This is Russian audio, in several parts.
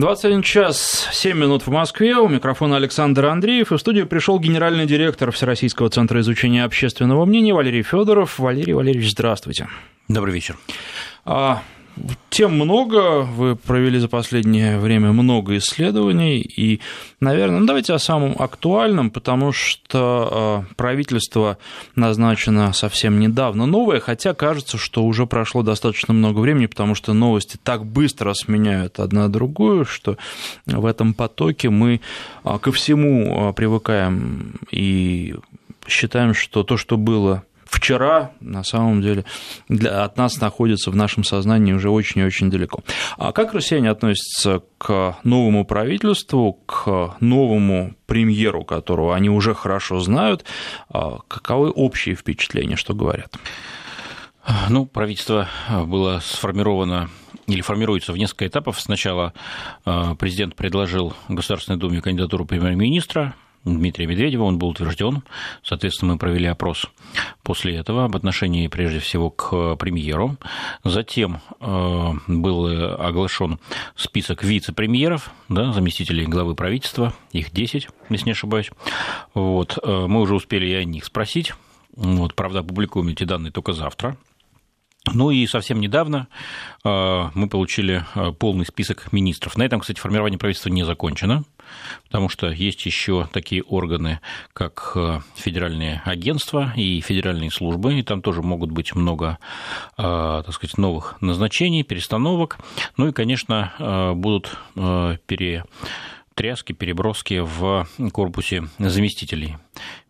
21 час 7 минут в Москве. У микрофона Александр Андреев. И в студию пришел генеральный директор Всероссийского центра изучения общественного мнения Валерий Федоров. Валерий Валерьевич, здравствуйте. Добрый вечер. А, тем много, вы провели за последнее время много исследований, и, наверное, ну, давайте о самом актуальном, потому что э, правительство назначено совсем недавно новое, хотя кажется, что уже прошло достаточно много времени, потому что новости так быстро сменяют одна другую, что в этом потоке мы э, ко всему э, привыкаем и считаем, что то, что было вчера, на самом деле, для, от нас находится в нашем сознании уже очень и очень далеко. А как россияне относятся к новому правительству, к новому премьеру, которого они уже хорошо знают? А каковы общие впечатления, что говорят? Ну, правительство было сформировано или формируется в несколько этапов. Сначала а, президент предложил Государственной Думе кандидатуру премьер-министра, Дмитрия Медведева, он был утвержден. Соответственно, мы провели опрос после этого об отношении, прежде всего, к премьеру. Затем э, был оглашен список вице-премьеров, да, заместителей главы правительства, их 10, если не ошибаюсь. Вот, э, мы уже успели и о них спросить. Вот, правда, опубликуем эти данные только завтра. Ну и совсем недавно э, мы получили э, полный список министров. На этом, кстати, формирование правительства не закончено, потому что есть еще такие органы, как э, федеральные агентства и федеральные службы, и там тоже могут быть много, так сказать, новых назначений, перестановок. Ну и, конечно, будут пере тряски, переброски в корпусе заместителей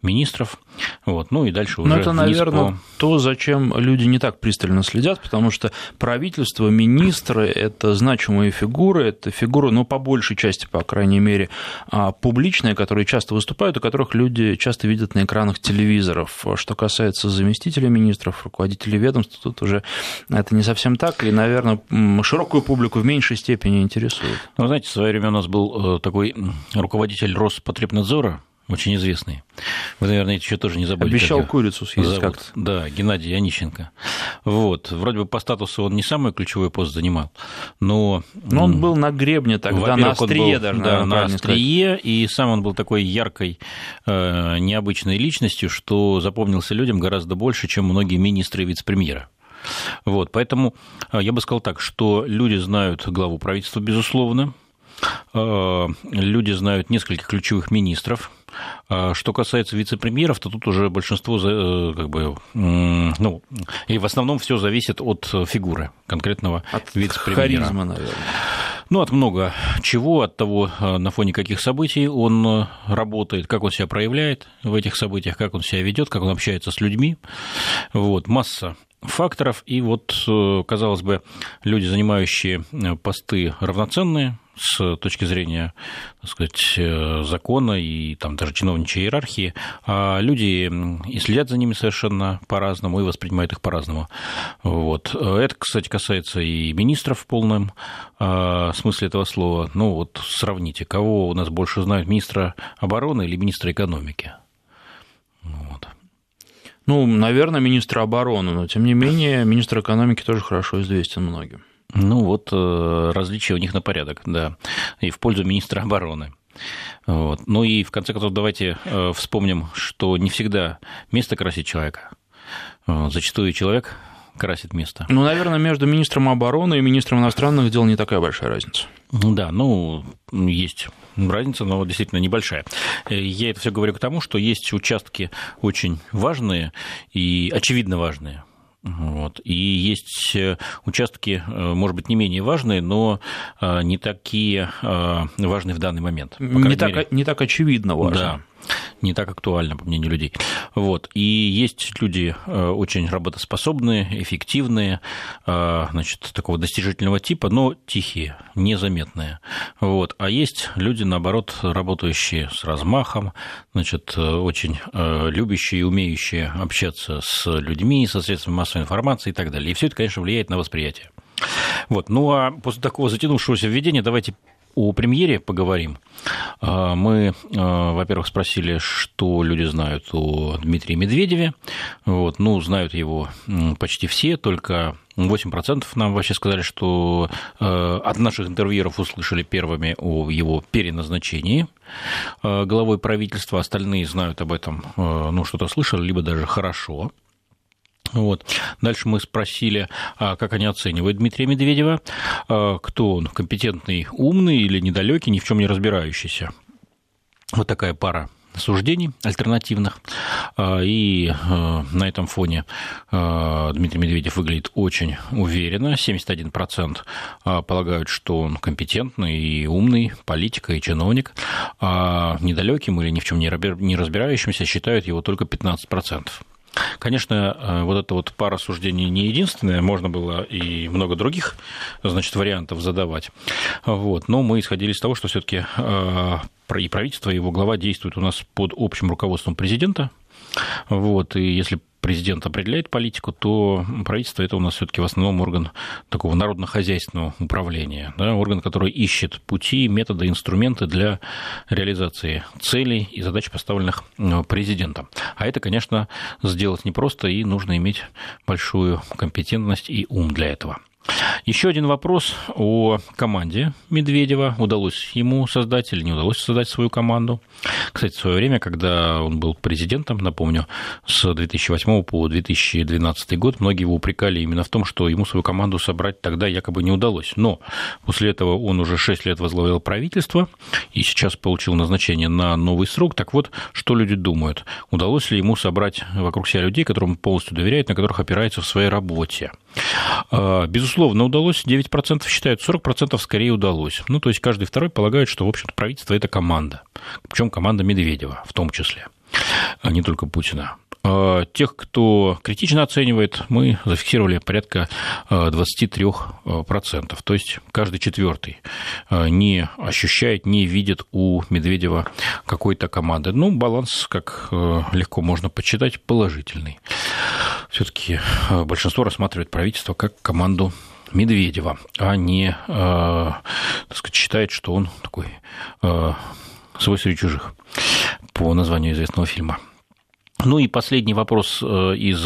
министров. Вот. Ну и дальше уже Но это, наверное, по... то, зачем люди не так пристально следят, потому что правительство, министры – это значимые фигуры, это фигуры, ну, по большей части, по крайней мере, а, публичные, которые часто выступают, и которых люди часто видят на экранах телевизоров. Что касается заместителей министров, руководителей ведомств, тут уже это не совсем так, и, наверное, широкую публику в меньшей степени интересует. Ну, знаете, в свое время у нас был э, такой руководитель Роспотребнадзора, очень известный. Вы, наверное, еще тоже не забыли. Обещал курицу съесть как-то. Да, Геннадий Онищенко. Вот. Вроде бы по статусу он не самый ключевой пост занимал, но... Но он был на гребне тогда, на острие был, даже, Да, на острие, сказать. и сам он был такой яркой, э, необычной личностью, что запомнился людям гораздо больше, чем многие министры и вице-премьера. Вот, поэтому э, я бы сказал так, что люди знают главу правительства, безусловно, люди знают нескольких ключевых министров, а что касается вице-премьеров, то тут уже большинство, э, как бы, ну, и в основном все зависит от фигуры конкретного от вице-премьера. Харизма, наверное. Ну, от много чего, от того, э, на фоне каких событий он э, работает, как он себя проявляет в этих событиях, как он себя ведет, как он общается с людьми. Вот, масса факторов. И вот, казалось бы, люди, занимающие посты равноценные, с точки зрения, так сказать, э, закона и там даже чиновничьей иерархии, а люди и следят за ними совершенно по-разному и воспринимают их по-разному. Вот. Это, кстати, касается и министров в полном э, смысле этого слова. Ну вот сравните, кого у нас больше знают, министра обороны или министра экономики? Вот. Ну, наверное, министра обороны, но тем не менее министр экономики тоже хорошо известен многим. Ну вот э, различия у них на порядок, да, и в пользу министра обороны. Вот. Ну и в конце концов давайте э, вспомним, что не всегда место красит человека. Зачастую человек красит место. Ну, наверное, между министром обороны и министром иностранных дел не такая большая разница. Да, ну, есть разница, но действительно небольшая. Э, я это все говорю к тому, что есть участки очень важные и очевидно важные вот. И есть э, участки, э, может быть, не менее важные, но не такие важные в данный момент. Не так, не так очевидно важно. Да не так актуально, по мнению людей. Вот. И есть люди э, очень работоспособные, эффективные, э, значит, такого достижительного типа, но тихие, незаметные. Вот. А есть люди, наоборот, работающие с размахом, значит, э, очень любящие и умеющие общаться с людьми, со средствами массовой информации и так далее. И все это, конечно, влияет на восприятие. Вот. Ну а после такого затянувшегося введения давайте о премьере поговорим. А, мы, а, во-первых, спросили, что люди знают о Дмитрии Медведеве. Вот, ну, знают его почти все, только 8% нам вообще сказали, что а, от наших интервьюеров услышали первыми о его переназначении главой правительства. Остальные знают об этом, ну, что-то слышали, либо даже хорошо. Вот. Дальше мы спросили, а как они оценивают Дмитрия Медведева, а кто он, компетентный, умный или недалекий, ни в чем не разбирающийся. Вот такая пара суждений альтернативных. А, и на этом фоне Дмитрий Медведев выглядит очень уверенно. 71% полагают, что он компетентный и умный политик и чиновник. А недалеким или ни в чем не разбирающимся считают его только 15%. Конечно, э, вот эта вот пара суждений не единственная, можно было и много других, значит, вариантов задавать. Вот. Но мы исходили из того, что все-таки э, и правительство, и его глава действуют у нас под общим руководством президента. Вот. И если президент определяет политику, то правительство это у нас все-таки в основном орган такого народно-хозяйственного управления, да, орган, который ищет пути, методы, инструменты для реализации целей и задач, поставленных э, президентом. А это, конечно, сделать непросто, и нужно иметь большую компетентность и ум для этого. Еще один вопрос о команде Медведева. Удалось ему создать или не удалось создать свою команду. Кстати, в свое время, когда он был президентом, напомню, с 2008 по 2012 год, многие его упрекали именно в том, что ему свою команду собрать тогда якобы не удалось. Но после этого он уже 6 лет возглавлял правительство и сейчас получил назначение на новый срок. Так вот, что люди думают? Удалось ли ему собрать вокруг себя людей, которым полностью доверяет, на которых опирается в своей работе? А, безусловно, удалось. 9% считают, 40% скорее удалось. Ну, то есть каждый второй полагает, что, в общем-то, правительство – это команда. Причем команда Медведева в том числе, а не только Путина. А, тех, кто критично оценивает, мы зафиксировали порядка 23%. То есть каждый четвертый не ощущает, не видит у Медведева какой-то команды. Ну, баланс, как легко можно почитать, положительный все-таки э, большинство рассматривает правительство как команду Медведева, а не, э, так сказать, считает, что он такой э, свой среди чужих по названию известного фильма. Ну и последний вопрос из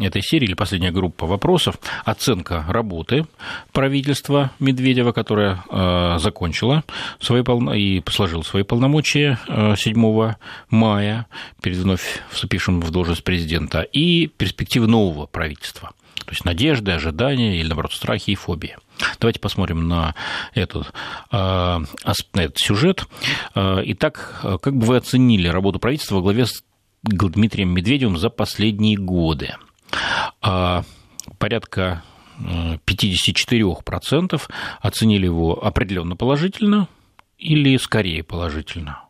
этой серии, или последняя группа вопросов. Оценка работы правительства Медведева, которое закончило свои полно... и сложило свои полномочия 7 мая перед вновь вступившим в должность президента, и перспективы нового правительства. То есть надежды, ожидания или, наоборот, страхи и фобии. Давайте посмотрим на этот, на этот сюжет. Итак, как бы вы оценили работу правительства во главе с Дмитрием Медведевым за последние годы. А, порядка 54% э, оценили его определенно положительно или скорее положительно.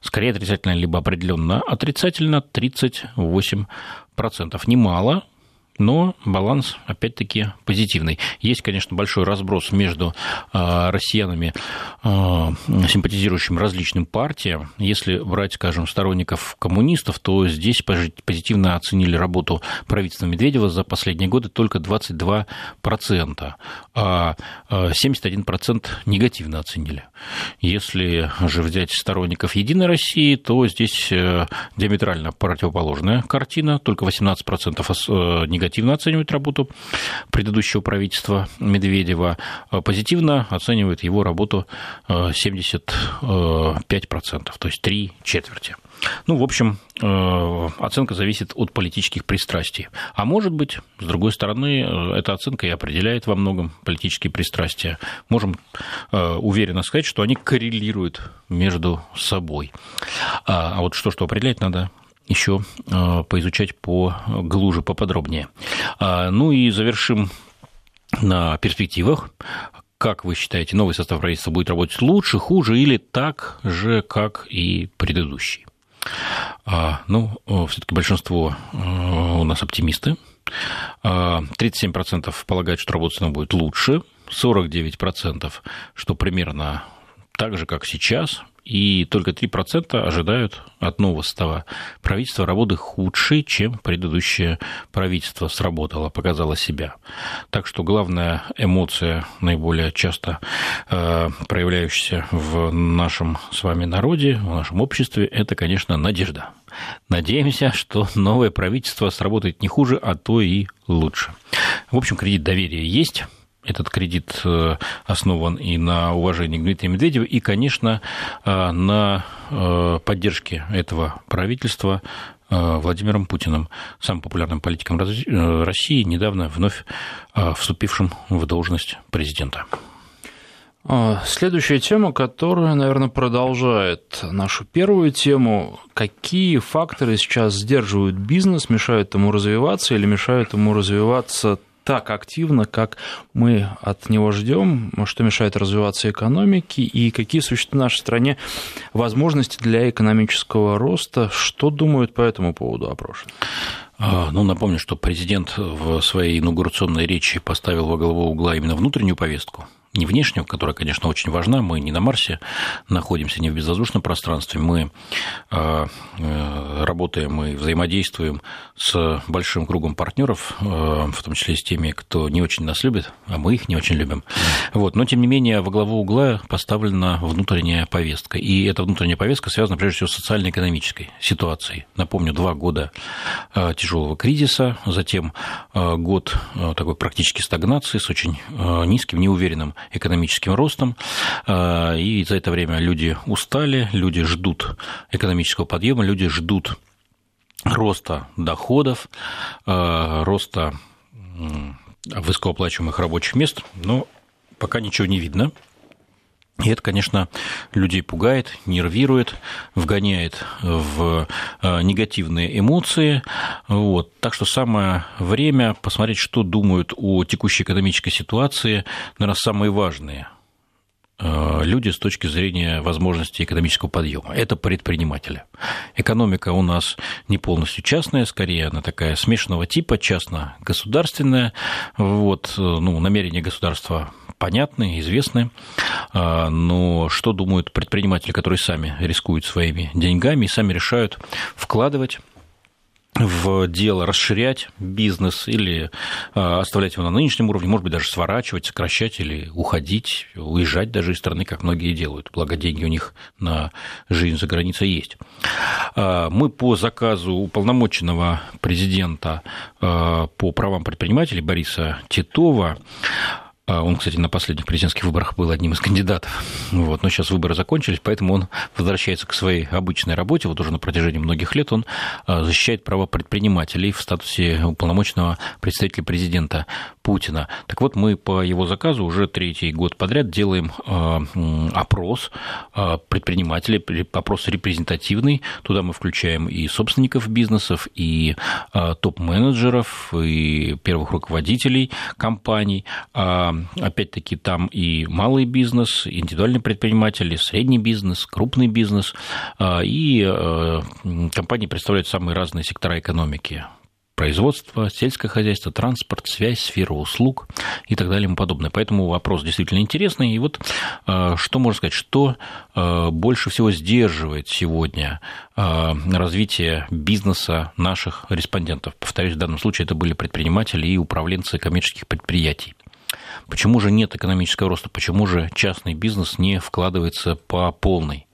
Скорее отрицательно, либо определенно отрицательно 38%. Немало, но баланс, опять-таки, позитивный. Есть, конечно, большой разброс между а, россиянами, а, симпатизирующими различным партиям. Если брать, скажем, сторонников коммунистов, то здесь позитивно оценили работу правительства Медведева за последние годы только 22%, а 71% негативно оценили. Если же взять сторонников Единой России, то здесь э, диаметрально противоположная картина, только 18% негативно негативно оценивают работу предыдущего правительства Медведева, а позитивно оценивают его работу 75%, то есть три четверти. Ну, в общем, э, оценка зависит от политических пристрастий. А может быть, с другой стороны, э, эта оценка и определяет во многом политические пристрастия. Можем э, уверенно сказать, что они коррелируют между собой. А, а вот что, что определять надо еще э, поизучать по глуже, поподробнее. А, ну и завершим на перспективах. Как вы считаете, новый состав правительства будет работать лучше, хуже или так же, как и предыдущий? А, ну, все-таки большинство э, у нас оптимисты. 37% полагают, что работать снова будет лучше, 49%, что примерно так же, как сейчас, и только 3% ожидают от нового состава правительства работы худшей, чем предыдущее правительство сработало, показало себя. Так что главная эмоция, наиболее часто э, проявляющаяся в нашем с вами народе, в нашем обществе, это, конечно, надежда. Надеемся, что новое правительство сработает не хуже, а то и лучше. В общем, кредит доверия есть этот кредит э, основан и на уважении к Дмитрию Медведеву, и, конечно, э, на э, поддержке этого правительства Владимиром Путиным, самым популярным политиком России, недавно вновь вступившим в должность президента. А, следующая тема, которая, наверное, продолжает нашу первую тему. Какие факторы сейчас сдерживают бизнес, мешают ему развиваться или мешают ему развиваться так активно, как мы от него ждем, что мешает развиваться экономике и какие существуют в нашей стране возможности для экономического роста. Что думают по этому поводу опрошенные? А, ну, напомню, что президент в своей инаугурационной речи поставил во главу угла именно внутреннюю повестку, не внешнюю, которая, конечно, очень важна. Мы не на Марсе находимся, не в безвоздушном пространстве. Мы а, э, работаем и взаимодействуем с большим кругом партнеров, э, в том числе с теми, кто не очень нас любит, а мы их не очень любим. Вот. Но, тем не менее, во главу угла поставлена внутренняя повестка. И эта внутренняя повестка связана, прежде всего, с социально-экономической ситуацией. Напомню, два года э, тяжелого кризиса, затем год такой практически стагнации с очень низким, неуверенным экономическим ростом, а, и за это время люди устали, люди ждут экономического подъема, люди ждут роста доходов, а, роста высокооплачиваемых рабочих мест, но пока ничего не видно. И это, конечно, людей пугает, нервирует, вгоняет в э, негативные эмоции. Вот. Так что самое время посмотреть, что думают о текущей экономической ситуации, наверное, самые важные э, люди с точки зрения возможности экономического подъема. Это предприниматели. Экономика у нас не полностью частная, скорее она такая смешанного типа, частно-государственная. Вот, э, ну, намерения государства понятны, известны, а, но что думают предприниматели, которые сами рискуют своими деньгами и сами решают вкладывать в дело расширять бизнес или а, оставлять его на нынешнем уровне, может быть, даже сворачивать, сокращать или уходить, уезжать даже из страны, как многие делают. Благо, деньги у них на жизнь за границей есть. А, мы по заказу уполномоченного президента по правам предпринимателей Бориса Титова он, кстати, на последних президентских выборах был одним из кандидатов. Вот. Но сейчас выборы закончились, поэтому он возвращается к своей обычной работе. Вот уже на протяжении многих лет он а, защищает права предпринимателей в статусе уполномоченного представителя президента Путина. Так вот, мы по его заказу уже третий год подряд делаем а, опрос предпринимателей, опрос репрезентативный. Туда мы включаем и собственников бизнесов, и топ-менеджеров, и первых руководителей компаний опять-таки, там и малый бизнес, индивидуальные предприниматели, средний бизнес, крупный бизнес, а, и э, компании представляют самые разные сектора экономики производство, сельское хозяйство, транспорт, связь, сфера услуг и так далее и тому подобное. Поэтому вопрос действительно интересный. И вот э, что можно сказать, что э, больше всего сдерживает сегодня развитие бизнеса наших респондентов? Повторюсь, в данном случае это были предприниматели и управленцы коммерческих предприятий. Почему же нет экономического роста? Почему же частный бизнес не вкладывается по полной?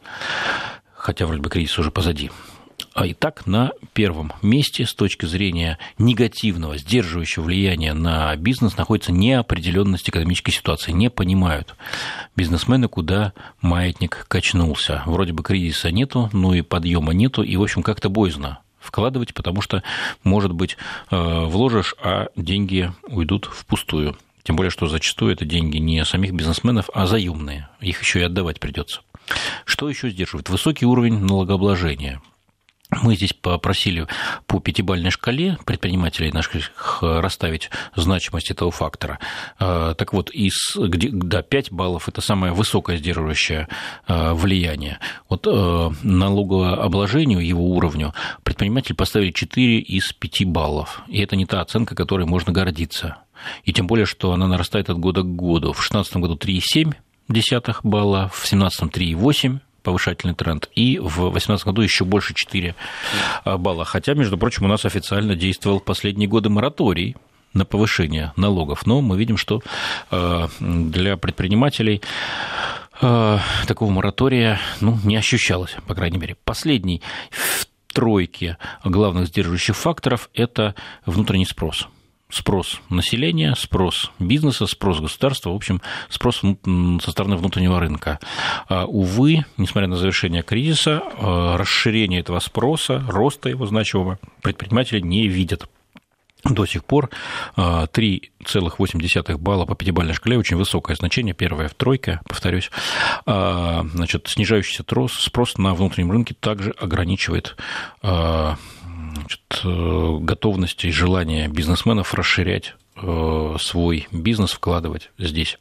Хотя вроде бы кризис уже позади. А итак, на первом месте с точки зрения негативного, сдерживающего влияния на бизнес находится неопределенность экономической ситуации. Не понимают бизнесмены, куда маятник качнулся. Вроде бы кризиса нету, но и подъема нету, и, в общем, как-то боязно вкладывать, потому что, может быть, э, вложишь, а деньги уйдут впустую. Тем более, что зачастую это деньги не самих бизнесменов, а заемные. Их еще и отдавать придется. Что еще сдерживает? Высокий уровень налогообложения. Мы здесь попросили по пятибалльной шкале предпринимателей наших расставить значимость этого фактора. А, так вот, из, где, да, 5 баллов – это самое высокое сдерживающее а, влияние. Вот а, налогообложению, его уровню, предприниматели поставили 4 из 5 баллов. И это не та оценка, которой можно гордиться. И тем более, что она нарастает от года к году. В 2016 году 3,7 балла, в 2017 3,8 повышательный тренд, и в 2018 году еще больше 4 балла. Хотя, между прочим, у нас официально действовал последние годы мораторий на повышение налогов. Но мы видим, что для предпринимателей такого моратория ну, не ощущалось, по крайней мере. Последний в тройке главных сдерживающих факторов – это внутренний спрос – спрос населения, спрос бизнеса, спрос государства, в общем, спрос со стороны внутреннего рынка. А, увы, несмотря на завершение кризиса, а, расширение этого спроса, роста его значимого предприниматели не видят до сих пор 3,8 а, балла по пятибалльной шкале, очень высокое значение, первое в тройке, повторюсь. Значит, снижающийся спрос на внутреннем рынке также ограничивает значит, э, готовности и желания бизнесменов расширять э, свой бизнес, вкладывать здесь.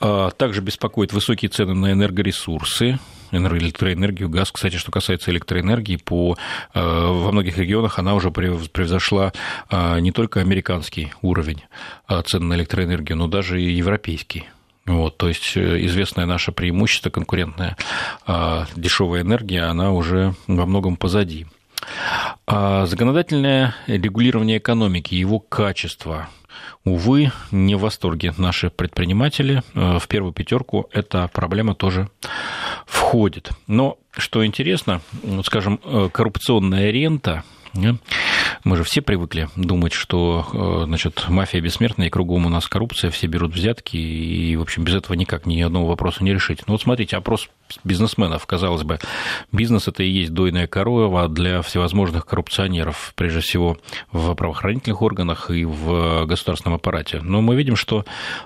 А, также беспокоит высокие цены на энергоресурсы, электроэнергию, газ. Кстати, что касается электроэнергии, по, э, во многих регионах она уже превзошла не только американский уровень цен на электроэнергию, но даже и европейский. Вот, то есть известное наше преимущество конкурентное, дешевая энергия, она уже во многом позади. А законодательное регулирование экономики, его качество, увы, не в восторге наши предприниматели. Э, в первую пятерку эта проблема тоже входит. Но что интересно, скажем, э, коррупционная рента мы же все привыкли думать, что э, значит, мафия бессмертная, и кругом у нас коррупция, все берут взятки, и, в общем, без этого никак ни одного вопроса не решить. Ну вот смотрите, опрос бизнесменов, казалось бы, бизнес это и есть дойная корова для всевозможных коррупционеров, прежде всего в правоохранительных органах и в государственном аппарате. Но мы видим, что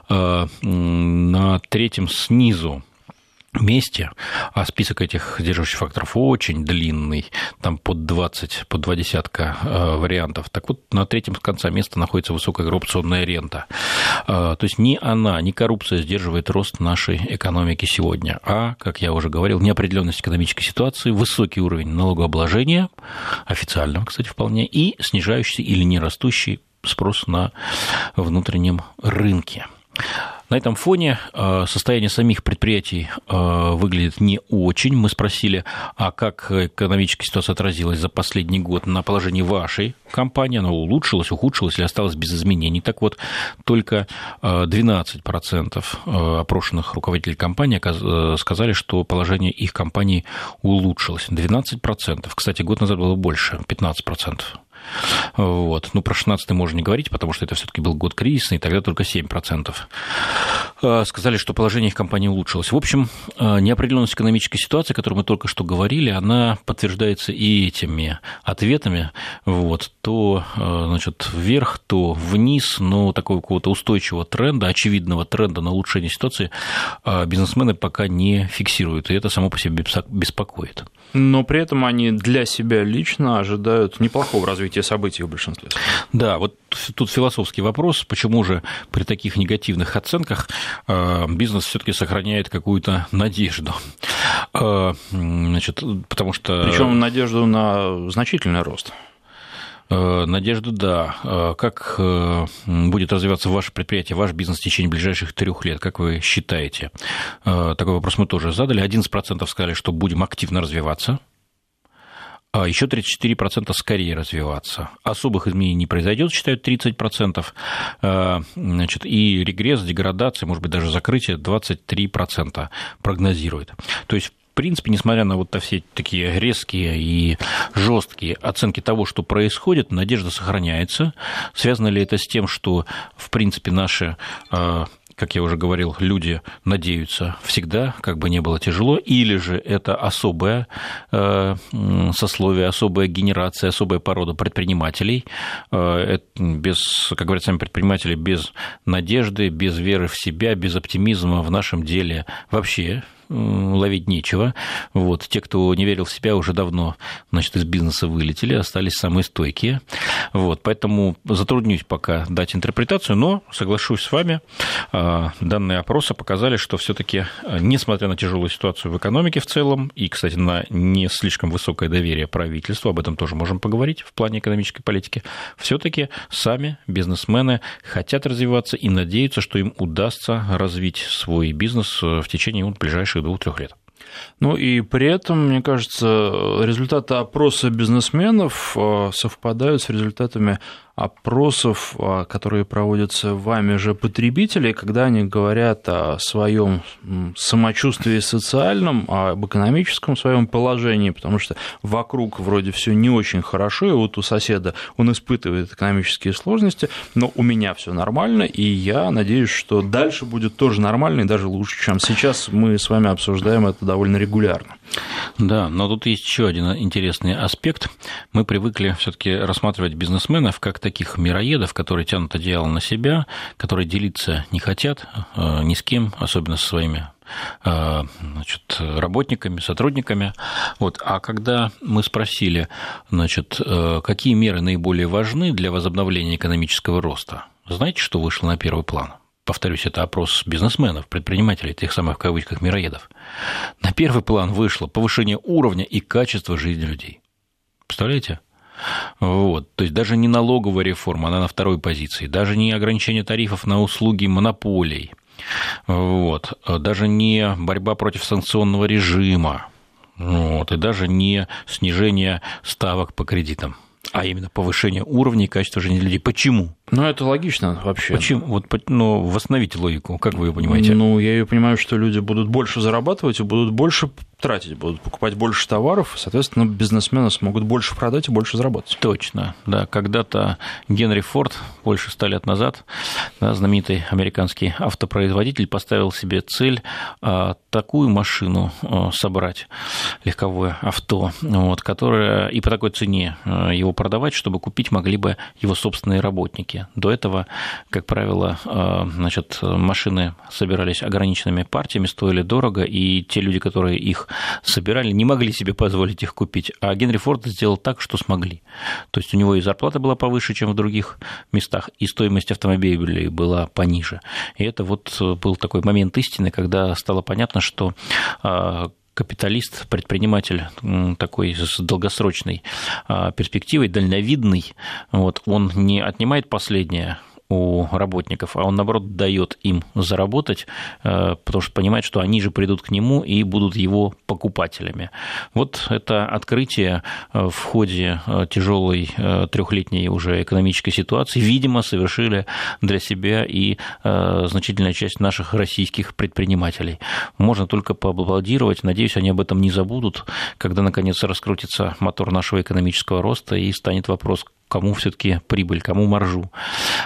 э, на третьем снизу месте, а список этих сдерживающих факторов очень длинный, там под 20, под два десятка э, вариантов. Так вот, на третьем конца места находится высокая коррупционная рента. Э, то есть ни она, ни коррупция сдерживает рост нашей экономики сегодня, а, как я уже говорил, неопределенность экономической ситуации, высокий уровень налогообложения, официального, кстати, вполне, и снижающийся или не растущий спрос на внутреннем рынке. На этом фоне э, состояние самих предприятий э, выглядит не очень. Мы спросили, а как экономическая ситуация отразилась за последний год на положении вашей компании? Она улучшилась, ухудшилась или осталась без изменений? Так вот, только 12% э, опрошенных руководителей компании сказали, что положение их компании улучшилось. 12%. Кстати, год назад было больше, 15%. Вот. Ну, про 16 можно не говорить, потому что это все-таки был год кризисный, и тогда только 7%. А, сказали, что положение их компании улучшилось. В общем, а, неопределенность экономической ситуации, о которой мы только что говорили, она подтверждается и этими ответами. Вот. То а, значит, вверх, то вниз, но такого какого-то устойчивого тренда, очевидного тренда на улучшение ситуации бизнесмены пока не фиксируют, и это само по себе беспокоит. Но при этом они для себя лично ожидают неплохого развития событий в большинстве. Да, вот тут философский вопрос, почему же при таких негативных оценках э, бизнес все-таки сохраняет какую-то надежду. Э, значит, потому что... Причем надежду на значительный рост. Э, надежду, да. Как будет развиваться ваше предприятие, ваш бизнес в течение ближайших трех лет? Как вы считаете? Такой вопрос мы тоже задали. 11% сказали, что будем активно развиваться еще 34% скорее развиваться. Особых изменений не произойдет, считают 30%. А, значит, и регресс, деградация, может быть, даже закрытие 23% прогнозирует. То есть в принципе, несмотря на вот все такие резкие и жесткие оценки того, что происходит, надежда сохраняется. Связано ли это с тем, что, в принципе, наши а, как я уже говорил, люди надеются всегда, как бы не было тяжело, или же это особое э, сословие, особая генерация, особая порода предпринимателей, э, без, как говорят сами предприниматели, без надежды, без веры в себя, без оптимизма в нашем деле вообще ловить нечего. Вот. Те, кто не верил в себя, уже давно значит, из бизнеса вылетели, остались самые стойкие. Вот. Поэтому затруднюсь пока дать интерпретацию, но соглашусь с вами, а, данные опроса показали, что все-таки, а, несмотря на тяжелую ситуацию в экономике в целом, и, кстати, на не слишком высокое доверие правительству, об этом тоже можем поговорить в плане экономической политики, все-таки сами бизнесмены хотят развиваться и надеются, что им удастся развить свой бизнес в течение вот, ближайших двух-трех лет. Ну и при этом, мне кажется, результаты опроса бизнесменов э, совпадают с результатами опросов, а, которые проводятся вами же потребителей, когда они говорят о своем самочувствии социальном, об экономическом своем положении, потому что вокруг вроде все не очень хорошо, и вот у соседа он испытывает экономические сложности, но у меня все нормально, и я надеюсь, что дальше будет тоже нормально и даже лучше, чем сейчас. Мы с вами обсуждаем это довольно регулярно. Да, но тут есть еще один интересный аспект. Мы привыкли все-таки рассматривать бизнесменов как таких мироедов, которые тянут одеяло на себя, которые делиться не хотят э, ни с кем, особенно со своими э, значит, работниками, сотрудниками. Вот. А когда мы спросили, значит, э, какие меры наиболее важны для возобновления экономического роста, знаете, что вышло на первый план? Повторюсь, это опрос бизнесменов, предпринимателей, тех самых в кавычках мироедов, на первый план вышло повышение уровня и качества жизни людей. Представляете? Вот. То есть даже не налоговая реформа, она на второй позиции, даже не ограничение тарифов на услуги монополий, вот. даже не борьба против санкционного режима, вот. и даже не снижение ставок по кредитам а именно повышение уровня и качества жизни людей. Почему? Ну, это логично вообще. Почему? Вот, ну, восстановите логику, как вы ее понимаете? Ну, я ее понимаю, что люди будут больше зарабатывать и будут больше тратить, будут покупать больше товаров, соответственно, бизнесмены смогут больше продать и больше заработать. Точно, да. Когда-то Генри Форд, больше ста лет назад, да, знаменитый американский автопроизводитель, поставил себе цель а, такую машину а, собрать, легковое авто, вот, которое и по такой цене а, его продавать, чтобы купить могли бы его собственные работники. До этого, как правило, значит, машины собирались ограниченными партиями, стоили дорого, и те люди, которые их собирали, не могли себе позволить их купить. А Генри Форд сделал так, что смогли. То есть у него и зарплата была повыше, чем в других местах, и стоимость автомобилей была пониже. И это вот был такой момент истины, когда стало понятно, что а, капиталист, предприниматель такой с долгосрочной а, перспективой, дальновидный, вот, он не отнимает последнее, у работников, а он, наоборот, дает им заработать, э, потому что понимает, что они же придут к нему и будут его покупателями. Вот это открытие э, в ходе э, тяжелой трехлетней уже экономической ситуации, видимо, совершили для себя и значительная часть наших российских предпринимателей. Можно только поаплодировать. Надеюсь, они об этом не забудут, когда, наконец, раскрутится мотор нашего экономического роста и станет вопрос, кому все-таки прибыль, кому маржу,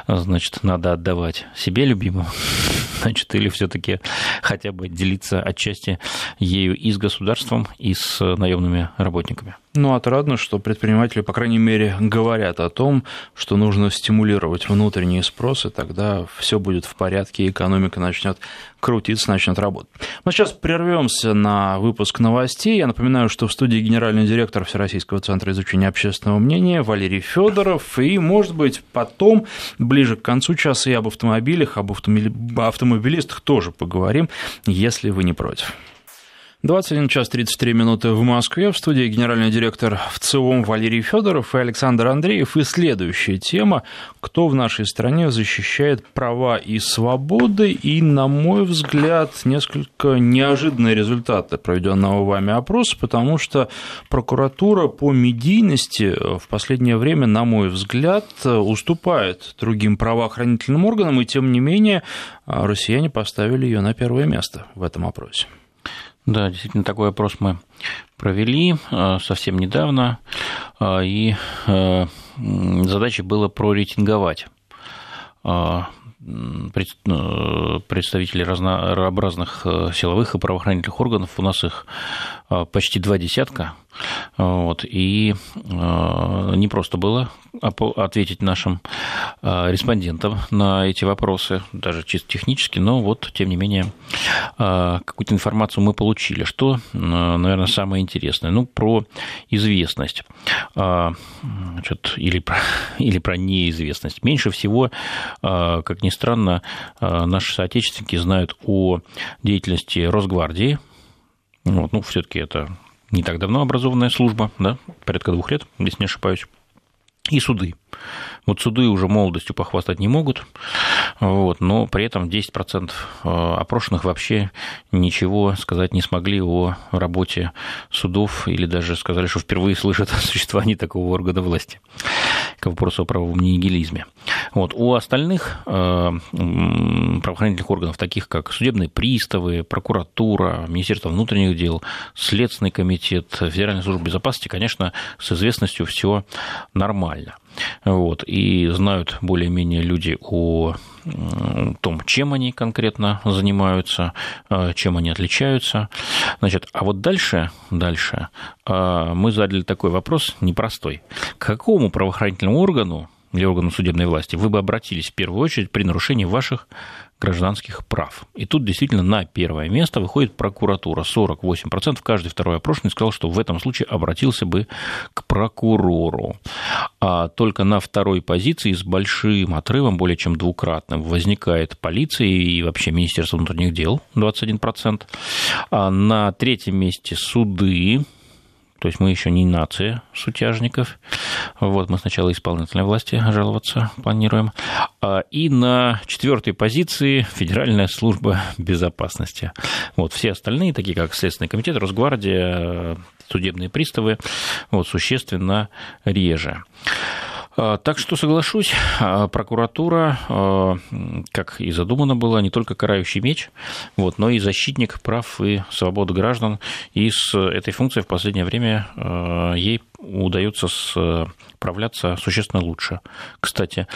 значит, надо отдавать себе любимому, значит, или все-таки хотя бы делиться отчасти ею и с государством, и с наемными работниками. Ну, отрадно, что предприниматели, по крайней мере, говорят о том, что нужно стимулировать внутренний спрос, и тогда все будет в порядке, экономика начнет крутиться, начнет работать. Но сейчас прервемся на выпуск новостей. Я напоминаю, что в студии генеральный директор Всероссийского центра изучения общественного мнения Валерий Федоров, и, может быть, потом, ближе к концу часа, и об автомобилях, об автомобилистах тоже поговорим, если вы не против. 21 час 33 минуты в Москве. В студии генеральный директор ВЦИОМ Валерий Федоров и Александр Андреев. И следующая тема. Кто в нашей стране защищает права и свободы? И, на мой взгляд, несколько неожиданные результаты проведенного вами опроса, потому что прокуратура по медийности в последнее время, на мой взгляд, уступает другим правоохранительным органам, и тем не менее россияне поставили ее на первое место в этом опросе. Да, действительно, такой опрос мы провели э, совсем недавно, э, и э, задачей было прорейтинговать представителей разнообразных силовых и правоохранительных органов. У нас их почти два десятка. Вот, и э, не просто было ответить нашим э, респондентам на эти вопросы, даже чисто технически, но вот, тем не менее, э, какую-то информацию мы получили. Что, наверное, самое интересное? Ну, про известность значит, или, про, или про неизвестность. Меньше всего, как ни странно, наши соотечественники знают о деятельности Росгвардии, вот, ну, все-таки это не так давно образованная служба, да, порядка двух лет, если не ошибаюсь. и суды. Вот суды уже молодостью похвастать не могут, вот, но при этом 10% э, опрошенных вообще ничего сказать не смогли о работе судов или даже сказали, что впервые слышат о существовании такого органа власти к вопросу о правовом нигилизме. Вот. У остальных э, правоохранительных органов, таких как судебные приставы, прокуратура, Министерство внутренних дел, Следственный комитет, Федеральная служба безопасности, конечно, с известностью все нормально. Вот, и знают более-менее люди о том, чем они конкретно занимаются, э, чем они отличаются. Значит, а вот дальше, дальше э, мы задали такой вопрос непростой. К какому правоохранительному органу или органу судебной власти вы бы обратились в первую очередь при нарушении ваших гражданских прав. И тут действительно на первое место выходит прокуратура. 48%. Каждый второй опрошенный сказал, что в этом случае обратился бы к прокурору. А только на второй позиции с большим отрывом, более чем двукратным, возникает полиция и вообще Министерство внутренних дел 21%. А на третьем месте суды то есть мы еще не нация сутяжников. Вот мы сначала исполнительной власти жаловаться планируем. А, и на четвертой позиции Федеральная служба безопасности. Вот все остальные, такие как Следственный комитет, Росгвардия, судебные приставы, вот, существенно реже. А, так что соглашусь, а, прокуратура, а, как и задумано было, не только карающий меч, вот, но и защитник прав и свободы граждан. И с этой функцией в последнее время ей удается справляться существенно лучше. Кстати,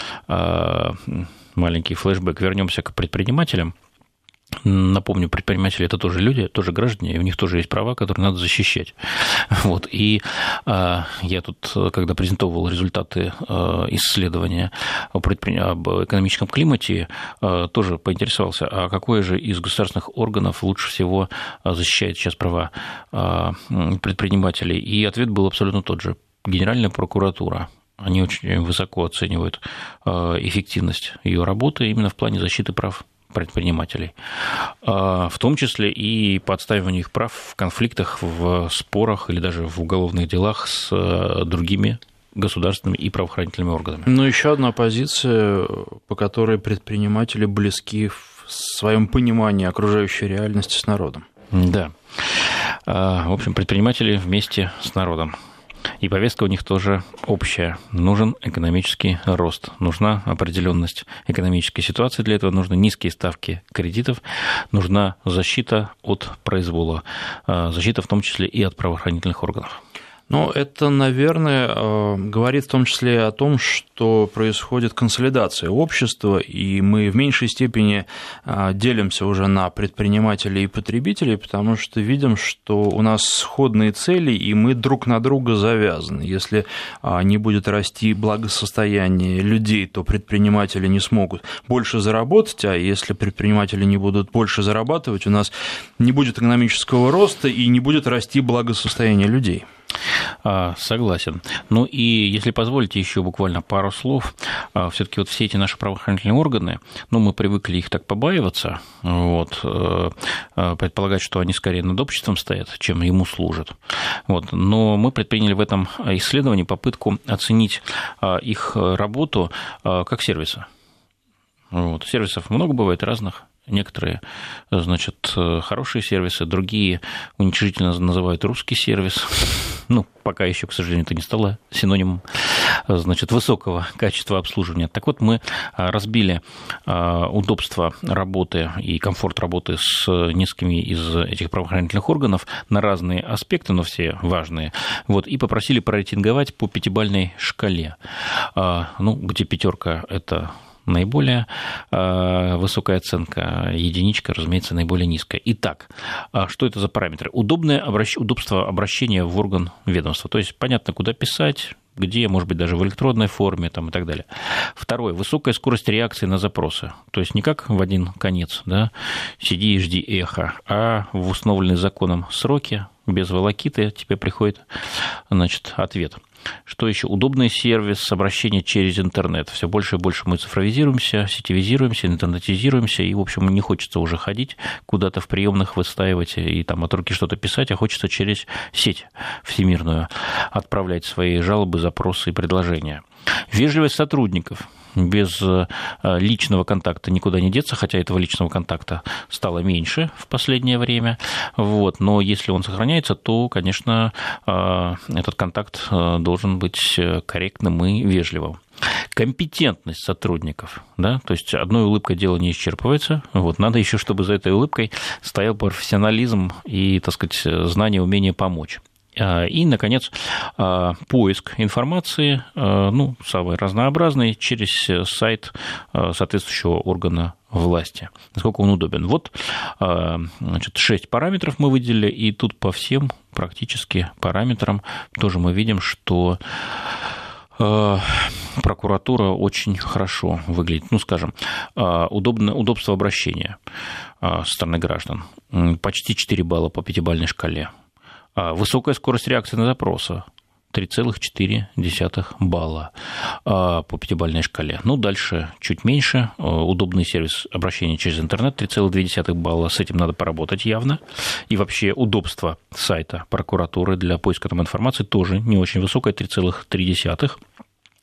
маленький флешбэк. Вернемся к предпринимателям. Напомню, предприниматели это тоже люди, тоже граждане, и у них тоже есть права, которые надо защищать. Вот. И а, я тут, когда презентовал результаты а, исследования об, об экономическом климате, а, тоже поинтересовался, а какой же из государственных органов лучше всего защищает сейчас права а, предпринимателей? И ответ был абсолютно тот же. Генеральная прокуратура они очень высоко оценивают эффективность ее работы именно в плане защиты прав предпринимателей, а, в том числе и по отстаиванию их прав в конфликтах, в спорах или даже в уголовных делах с э, другими государственными и правоохранительными органами. Ну, еще одна позиция, по которой предприниматели близки в своем понимании окружающей реальности с народом. Да. А, в общем, предприниматели вместе с народом. И повестка у них тоже общая. Нужен экономический рост, нужна определенность экономической ситуации. Для этого нужны низкие ставки кредитов, нужна защита от произвола, а, защита в том числе и от правоохранительных органов. Ну, это, наверное, э, говорит в том числе о том, что происходит консолидация общества, и мы в меньшей степени э, делимся уже на предпринимателей и потребителей, потому что видим, что у нас сходные цели, и мы друг на друга завязаны. Если э, не будет расти благосостояние людей, то предприниматели не смогут больше заработать, а если предприниматели не будут больше зарабатывать, у нас не будет экономического роста и не будет расти благосостояние людей. А, согласен. Ну и если позволите еще буквально пару слов, а, все-таки вот все эти наши правоохранительные органы, ну мы привыкли их так побаиваться, вот, э, э, предполагать, что они скорее над обществом стоят, чем ему служат. Вот, но мы предприняли в этом исследовании попытку оценить а, их работу как сервиса. Вот. Сервисов много бывает разных. Некоторые, значит, хорошие сервисы, другие уничижительно называют русский сервис. Ну, пока еще, к сожалению, это не стало синонимом, значит, высокого качества обслуживания. Так вот, мы разбили а, удобство работы и комфорт работы с несколькими из этих правоохранительных органов на разные аспекты, но все важные, вот, и попросили прорейтинговать по пятибальной шкале. Ну, где пятерка – это наиболее э, высокая оценка, единичка, разумеется, наиболее низкая. Итак, а что это за параметры? Удобное обращ... Удобство обращения в орган ведомства, то есть понятно, куда писать, где, может быть, даже в электронной форме там, и так далее. Второе, высокая скорость реакции на запросы. То есть не как в один конец, да, сиди и жди эхо, а в установленные законом сроки, без волокиты тебе приходит значит, ответ. Что еще? Удобный сервис обращения через интернет. Все больше и больше мы цифровизируемся, сетевизируемся, интернетизируемся, и, в общем, не хочется уже ходить куда-то в приемных выстаивать и там от руки что-то писать, а хочется через сеть всемирную отправлять свои жалобы, запросы и предложения. Вежливость сотрудников без э, личного контакта никуда не деться, хотя этого личного контакта стало меньше в последнее время. Вот. Но если он сохраняется, то, конечно, э, этот контакт э, должен быть корректным и вежливым компетентность сотрудников, да, то есть одной улыбкой дело не исчерпывается, вот, надо еще, чтобы за этой улыбкой стоял профессионализм и, так сказать, знание, умение помочь. А, и, наконец, а, поиск информации, а, ну, самый разнообразный, через сайт соответствующего органа власти, насколько он удобен. Вот значит, шесть параметров мы выделили, и тут по всем практически параметрам тоже мы видим, что прокуратура очень хорошо выглядит. Ну, скажем, удобно, удобство обращения со стороны граждан. Почти 4 балла по пятибалльной шкале. А, высокая скорость реакции на запросы 3,4 балла а, по пятибалльной шкале. Ну, дальше чуть меньше. А, удобный сервис обращения через интернет 3,2 балла. С этим надо поработать явно. И вообще удобство сайта прокуратуры для поиска там информации тоже не очень высокое, 3,3.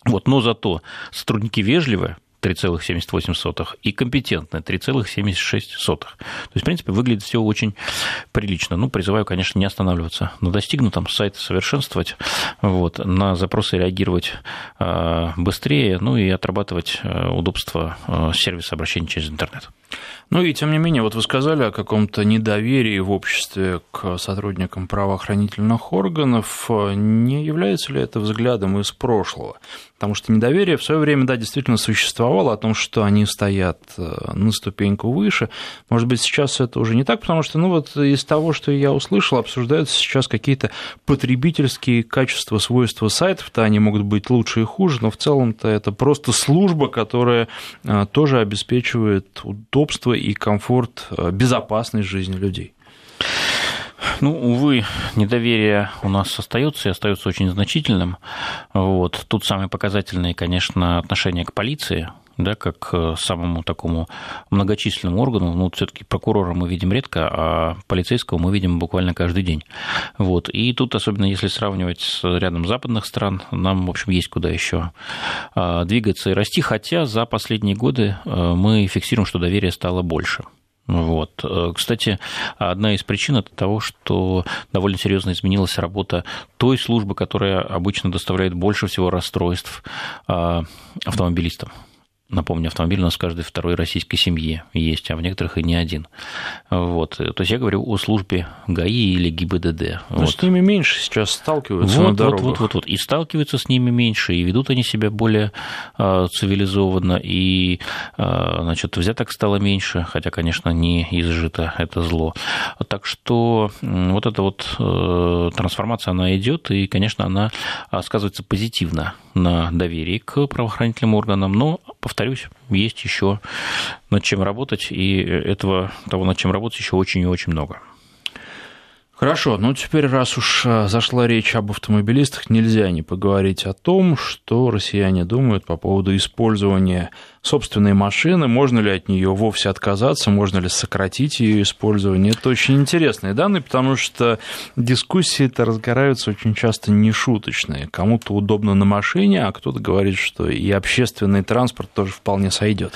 Вот, но зато сотрудники вежливые, 3,78 и компетентная 3,76. То есть, в принципе, выглядит все очень прилично. Ну, призываю, конечно, не останавливаться на достигнутом, сайт совершенствовать, вот, на запросы реагировать а, быстрее, ну и отрабатывать а, удобство а, сервиса обращения через интернет. Ну и тем не менее, вот вы сказали о каком-то недоверии в обществе к сотрудникам правоохранительных органов. Не является ли это взглядом из прошлого? Потому что недоверие в свое время, да, действительно существовало о том, что они стоят э, на ступеньку выше. Может быть, сейчас это уже не так, потому что, ну вот из того, что я услышал, обсуждаются сейчас какие-то потребительские качества, свойства сайтов-то они могут быть лучше и хуже, но в целом-то это просто служба, которая э, тоже обеспечивает удобство и комфорт, э, безопасность жизни людей. Ну, увы, недоверие у нас остается и остается очень значительным. Вот. Тут самые показательные, конечно, отношения к полиции, да, как к самому такому многочисленному органу. Ну, все-таки прокурора мы видим редко, а полицейского мы видим буквально каждый день. Вот. И тут, особенно если сравнивать с рядом западных стран, нам, в общем, есть куда еще а, двигаться и расти, хотя за последние годы а, мы фиксируем, что доверие стало больше. Вот. Кстати, одна из причин это того, что довольно серьезно изменилась работа той службы, которая обычно доставляет больше всего расстройств а, автомобилистам. Напомню, автомобиль у нас в каждой второй российской семье есть, а в некоторых и не один. Вот. То есть я говорю о службе ГАИ или ГИБДД. Но вот. с ними меньше сейчас сталкиваются вот, на дорогах. Вот, вот, вот, И сталкиваются с ними меньше, и ведут они себя более э, цивилизованно, и э, значит, взяток стало меньше, хотя, конечно, не изжито это зло. Так что вот эта вот э, трансформация, она идет, и, конечно, она сказывается позитивно на доверии к правоохранительным органам, но, повторюсь, есть еще над чем работать, и этого, того, над чем работать, еще очень и очень много. Хорошо, ну теперь, раз уж э, зашла речь об автомобилистах, нельзя не поговорить о том, что россияне думают по поводу использования собственной машины, можно ли от нее вовсе отказаться, можно ли сократить ее использование. Это очень интересные данные, потому что дискуссии-то разгораются очень часто нешуточные. Кому-то удобно на машине, а кто-то говорит, что и общественный транспорт тоже вполне сойдет.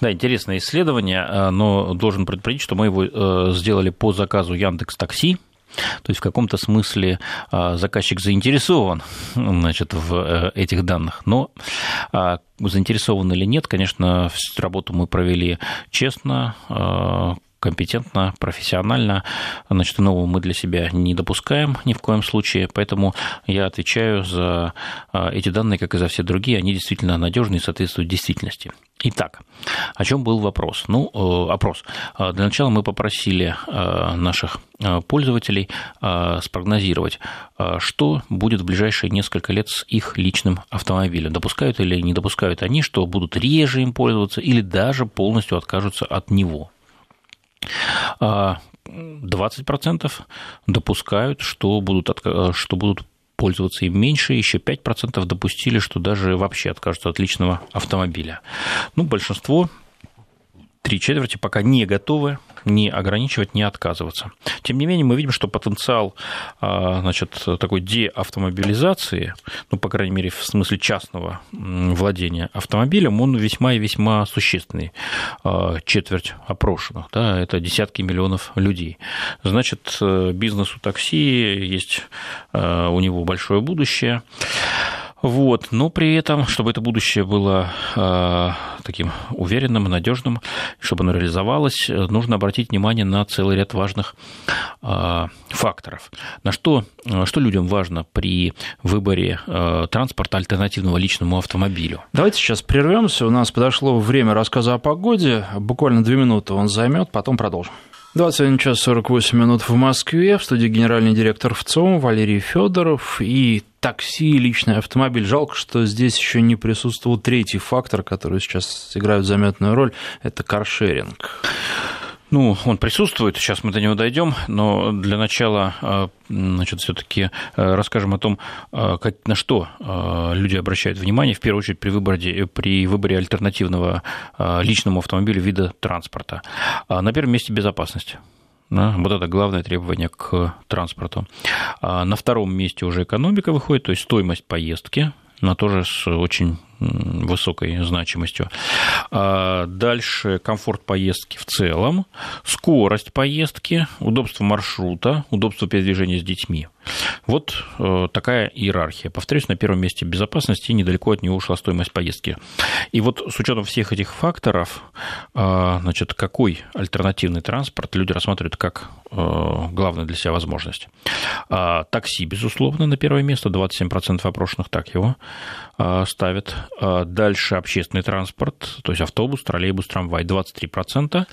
Да, интересное исследование, э, но должен предупредить, что мы его э, сделали по заказу Яндекс Такси. То есть в каком-то смысле а, заказчик заинтересован значит, в э, этих данных, но а, заинтересован или нет, конечно, работу мы провели честно, а, компетентно, профессионально. Значит, нового мы для себя не допускаем ни в коем случае, поэтому я отвечаю за эти данные, как и за все другие, они действительно надежны и соответствуют действительности. Итак, о чем был вопрос? Ну, э, опрос. Э, для начала мы попросили э, наших пользователей спрогнозировать, что будет в ближайшие несколько лет с их личным автомобилем. Допускают или не допускают они, что будут реже им пользоваться или даже полностью откажутся от него. 20% допускают, что будут, что будут пользоваться им меньше, еще 5% допустили, что даже вообще откажутся от личного автомобиля. Ну, большинство три четверти пока не готовы не ограничивать, не отказываться. Тем не менее, мы видим, что потенциал а, значит, такой деавтомобилизации, ну, по крайней мере, в смысле частного владения автомобилем, он весьма и весьма существенный. А, четверть опрошенных, да, это десятки миллионов людей. Значит, э, бизнесу такси есть а, у него большое будущее. Вот. Но при этом, чтобы это будущее было э, таким уверенным, надежным, чтобы оно реализовалось, нужно обратить внимание на целый ряд важных э, факторов. На что, что людям важно при выборе э, транспорта альтернативного личному автомобилю? Давайте сейчас прервемся. У нас подошло время рассказа о погоде. Буквально две минуты он займет, потом продолжим. 21 час 48 минут в Москве. В студии генеральный директор ВЦОМ Валерий Федоров и такси, личный автомобиль. Жалко, что здесь еще не присутствовал третий фактор, который сейчас играет заметную роль, это каршеринг. Ну, он присутствует, сейчас мы до него дойдем, но для начала, э, значит, все-таки э, расскажем о том, э, как, на что люди обращают внимание, в первую очередь при выборе, при выборе альтернативного личному автомобилю вида транспорта. На первом месте безопасность. Да, вот это главное требование к транспорту. На втором месте уже экономика выходит, то есть стоимость поездки, но тоже с очень высокой значимостью. А дальше комфорт поездки в целом, скорость поездки, удобство маршрута, удобство передвижения с детьми. Вот э, такая иерархия. Повторюсь, на первом месте безопасности и недалеко от него ушла стоимость поездки. И вот с учетом всех этих факторов, э, значит, какой альтернативный транспорт люди рассматривают как э, главную для себя возможность? А, такси, безусловно, на первое место, 27% опрошенных так его ставят. А дальше общественный транспорт, то есть автобус, троллейбус, трамвай 23%.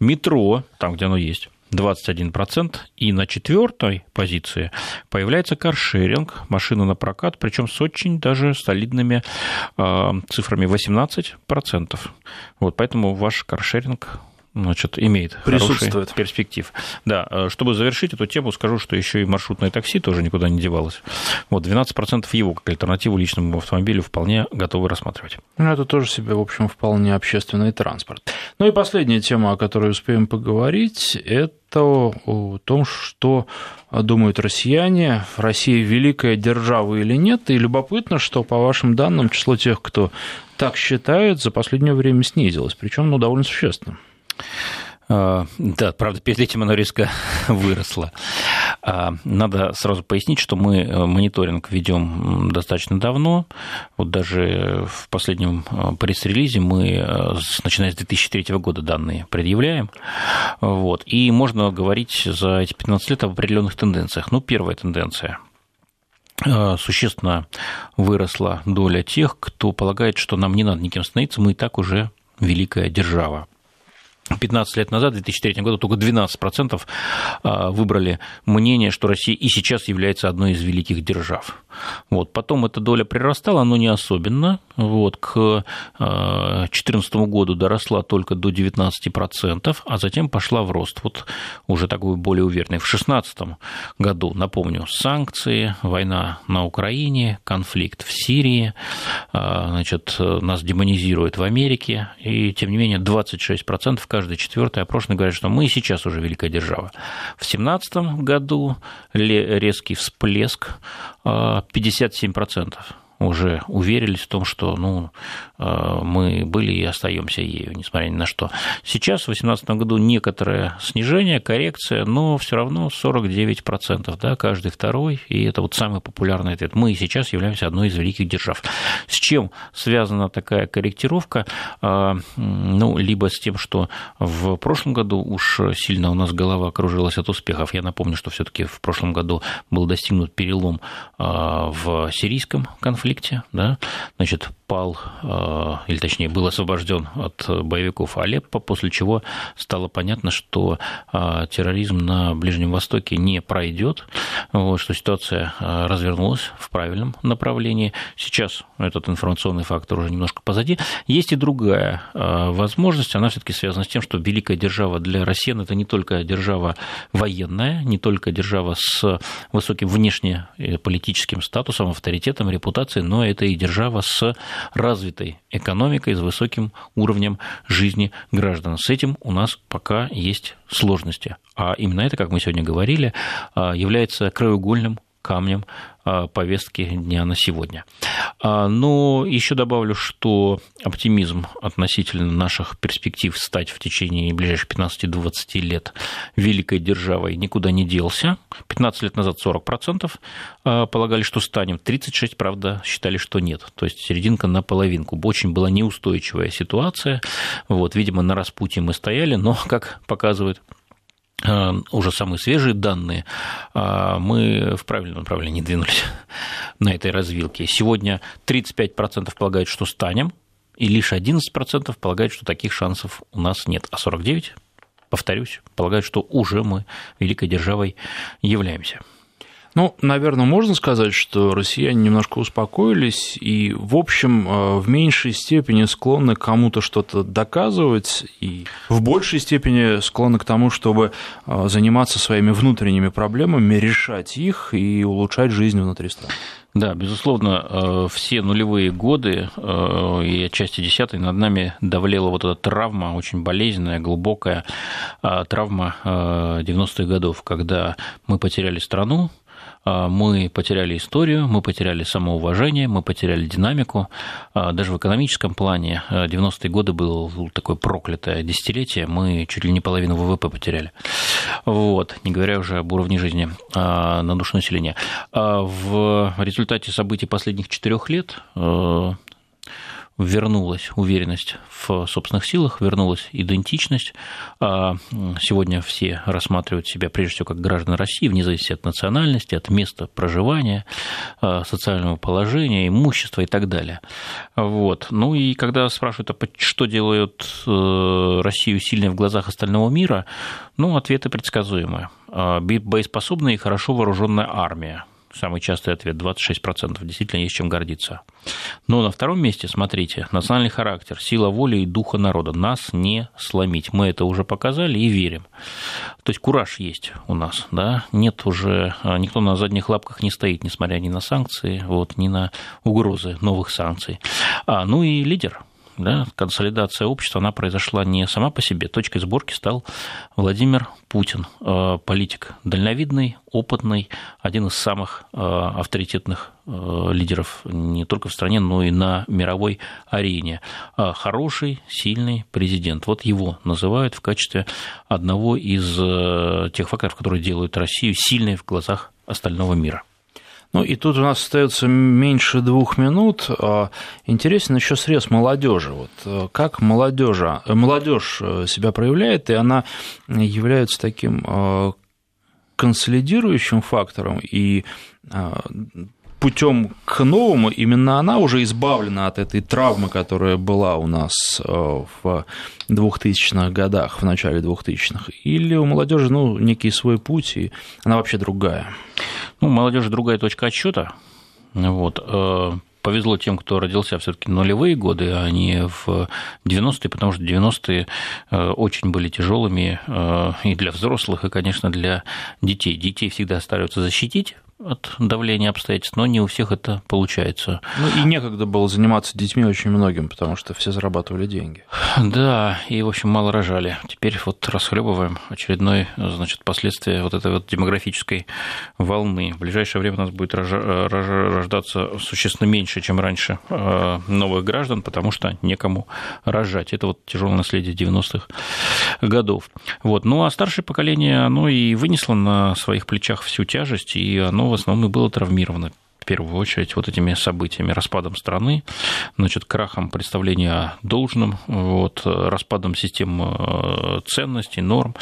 Метро, там, где оно есть, 21%, и на четвертой позиции появляется каршеринг, машина на прокат, причем с очень даже солидными э, цифрами 18%. Вот, поэтому ваш каршеринг значит, имеет Присутствует. перспектив. Да, э, чтобы завершить эту тему, скажу, что еще и маршрутное такси тоже никуда не девалось. Вот, 12% его как альтернативу личному автомобилю вполне готовы рассматривать. Ну, это тоже себе, в общем, вполне общественный транспорт. Ну и последняя тема, о которой успеем поговорить, это о том, что думают россияне, Россия великая держава или нет, и любопытно, что, по вашим данным, число тех, кто так считает, за последнее время снизилось, причем ну, довольно существенно. А, да, правда, перед этим оно резко выросло. А, надо сразу пояснить, что мы э, мониторинг ведем достаточно давно. Вот даже в последнем э, пресс-релизе мы, э, начиная с 2003 года, данные предъявляем. Вот. И можно говорить за эти 15 лет об определенных тенденциях. Ну, первая тенденция существенно выросла доля тех, кто полагает, что нам не надо никем становиться, мы и так уже великая держава. 15 лет назад, в 2003 году, только 12% а, выбрали мнение, что Россия и сейчас является одной из великих держав. Вот. Потом эта доля прирастала, но не особенно. Вот. К 2014 а, году доросла только до 19%, а затем пошла в рост. Вот уже такой более уверенный. В 2016 году, напомню, санкции, война на Украине, конфликт в Сирии, а, значит, нас демонизируют в Америке, и тем не менее 26% каждый четвертый опрошенный говорит, что мы и сейчас уже великая держава. В 2017 году резкий всплеск 57% уже уверились в том, что ну, э, мы были и остаемся ею, несмотря ни на что. Сейчас, в 2018 году, некоторое снижение, коррекция, но все равно 49%, да, каждый второй, и это вот самый популярный ответ. Мы сейчас являемся одной из великих держав. С чем связана такая корректировка? Э, ну, либо с тем, что в прошлом году уж сильно у нас голова кружилась от успехов. Я напомню, что все-таки в прошлом году был достигнут перелом э, в сирийском конфликте, конфликте, да, значит, пал, э, или точнее был освобожден от боевиков Алеппо, после чего стало понятно, что э, терроризм на Ближнем Востоке не пройдет, вот, что ситуация развернулась в правильном направлении. Сейчас этот информационный фактор уже немножко позади. Есть и другая возможность, она все-таки связана с тем, что великая держава для россиян это не только держава военная, не только держава с высоким внешнеполитическим статусом, авторитетом, репутацией, но это и держава с развитой экономикой, с высоким уровнем жизни граждан. С этим у нас пока есть сложности. А именно это, как мы сегодня говорили, является краеугольным камнем а, повестки дня на сегодня. А, но еще добавлю, что оптимизм относительно наших перспектив стать в течение ближайших 15-20 лет великой державой никуда не делся. 15 лет назад 40% а, полагали, что станем, 36, правда, считали, что нет. То есть серединка на половинку. Очень была неустойчивая ситуация. Вот, видимо, на распутье мы стояли, но, как показывает уже самые свежие данные, э, мы в правильном направлении двинулись на этой развилке. Сегодня 35% полагают, что станем, и лишь 11% полагают, что таких шансов у нас нет. А 49%, повторюсь, полагают, что уже мы великой державой являемся. Ну, наверное, можно сказать, что россияне немножко успокоились и, в общем, э, в меньшей степени склонны кому-то что-то доказывать и в большей степени склонны к тому, чтобы э, заниматься своими внутренними проблемами, решать их и улучшать жизнь внутри страны. Да, безусловно, э, все нулевые годы и отчасти десятые над нами давлела вот эта травма, очень болезненная, глубокая травма 90-х годов, когда мы потеряли страну, мы потеряли историю, мы потеряли самоуважение, мы потеряли динамику. А, даже в экономическом плане 90-е годы было такое проклятое десятилетие, мы чуть ли не половину ВВП потеряли. Вот, не говоря уже об уровне жизни а, на душу населения. В результате событий последних четырех лет вернулась уверенность в собственных силах, вернулась идентичность. А, сегодня все рассматривают себя прежде всего как граждан России, вне зависимости от национальности, от места проживания, а, социального положения, имущества и так далее. Вот. Ну и когда спрашивают, а что делают э, Россию сильной в глазах остального мира, ну, ответы предсказуемые. Боеспособная и хорошо вооруженная армия – самый частый ответ 26%, действительно есть чем гордиться. Но на втором месте, смотрите, национальный характер, сила воли и духа народа. Нас не сломить. Мы это уже показали и верим. То есть кураж есть у нас, да, нет уже, а, никто на задних лапках не стоит, несмотря ни на санкции, вот, ни на угрозы новых санкций. А, ну и лидер, да, консолидация общества, она произошла не сама по себе. Точкой сборки стал Владимир Путин, э, политик дальновидный, опытный, один из самых э, авторитетных э, лидеров не только в стране, но и на мировой арене. Хороший, сильный президент. Вот его называют в качестве одного из тех факторов, которые делают Россию сильной в глазах остального мира. Ну и тут у нас остается меньше двух минут. А, интересен еще срез молодежи. Вот э, как молодежь, э, молодежь э, себя проявляет, и она является таким консолидирующим фактором и путем к новому, именно она уже избавлена от этой травмы, которая была у нас в 2000-х годах, в начале 2000-х, или у молодежи ну, некий свой путь, и она вообще другая? Ну, молодежи другая точка отсчета. Вот. Э, повезло тем, кто родился все-таки нулевые годы, а не в 90-е, потому что 90-е э, очень были тяжелыми э, и для взрослых, и, конечно, для детей. Детей всегда стараются защитить от давления обстоятельств, но не у всех это получается. Ну и некогда было заниматься детьми очень многим, потому что все зарабатывали деньги. Да, и, в общем, мало рожали. Теперь вот расхлебываем очередное, значит, последствие вот этой вот демографической волны. В ближайшее время у нас будет рождаться существенно меньше, чем раньше э, новых граждан, потому что некому рожать. Это вот тяжелое наследие 90-х годов. Вот. Ну а старшее поколение, оно и вынесло на своих плечах всю тяжесть, и оно в основном и было травмировано в первую очередь вот этими событиями, распадом страны, значит, крахом представления о должном, вот, распадом систем э, ценностей, норм,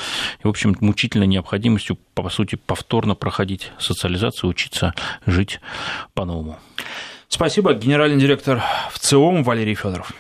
и, в общем, мучительной необходимостью, по сути, повторно проходить социализацию, учиться жить по-новому. Спасибо. Генеральный директор ВЦИОМ Валерий Федоров.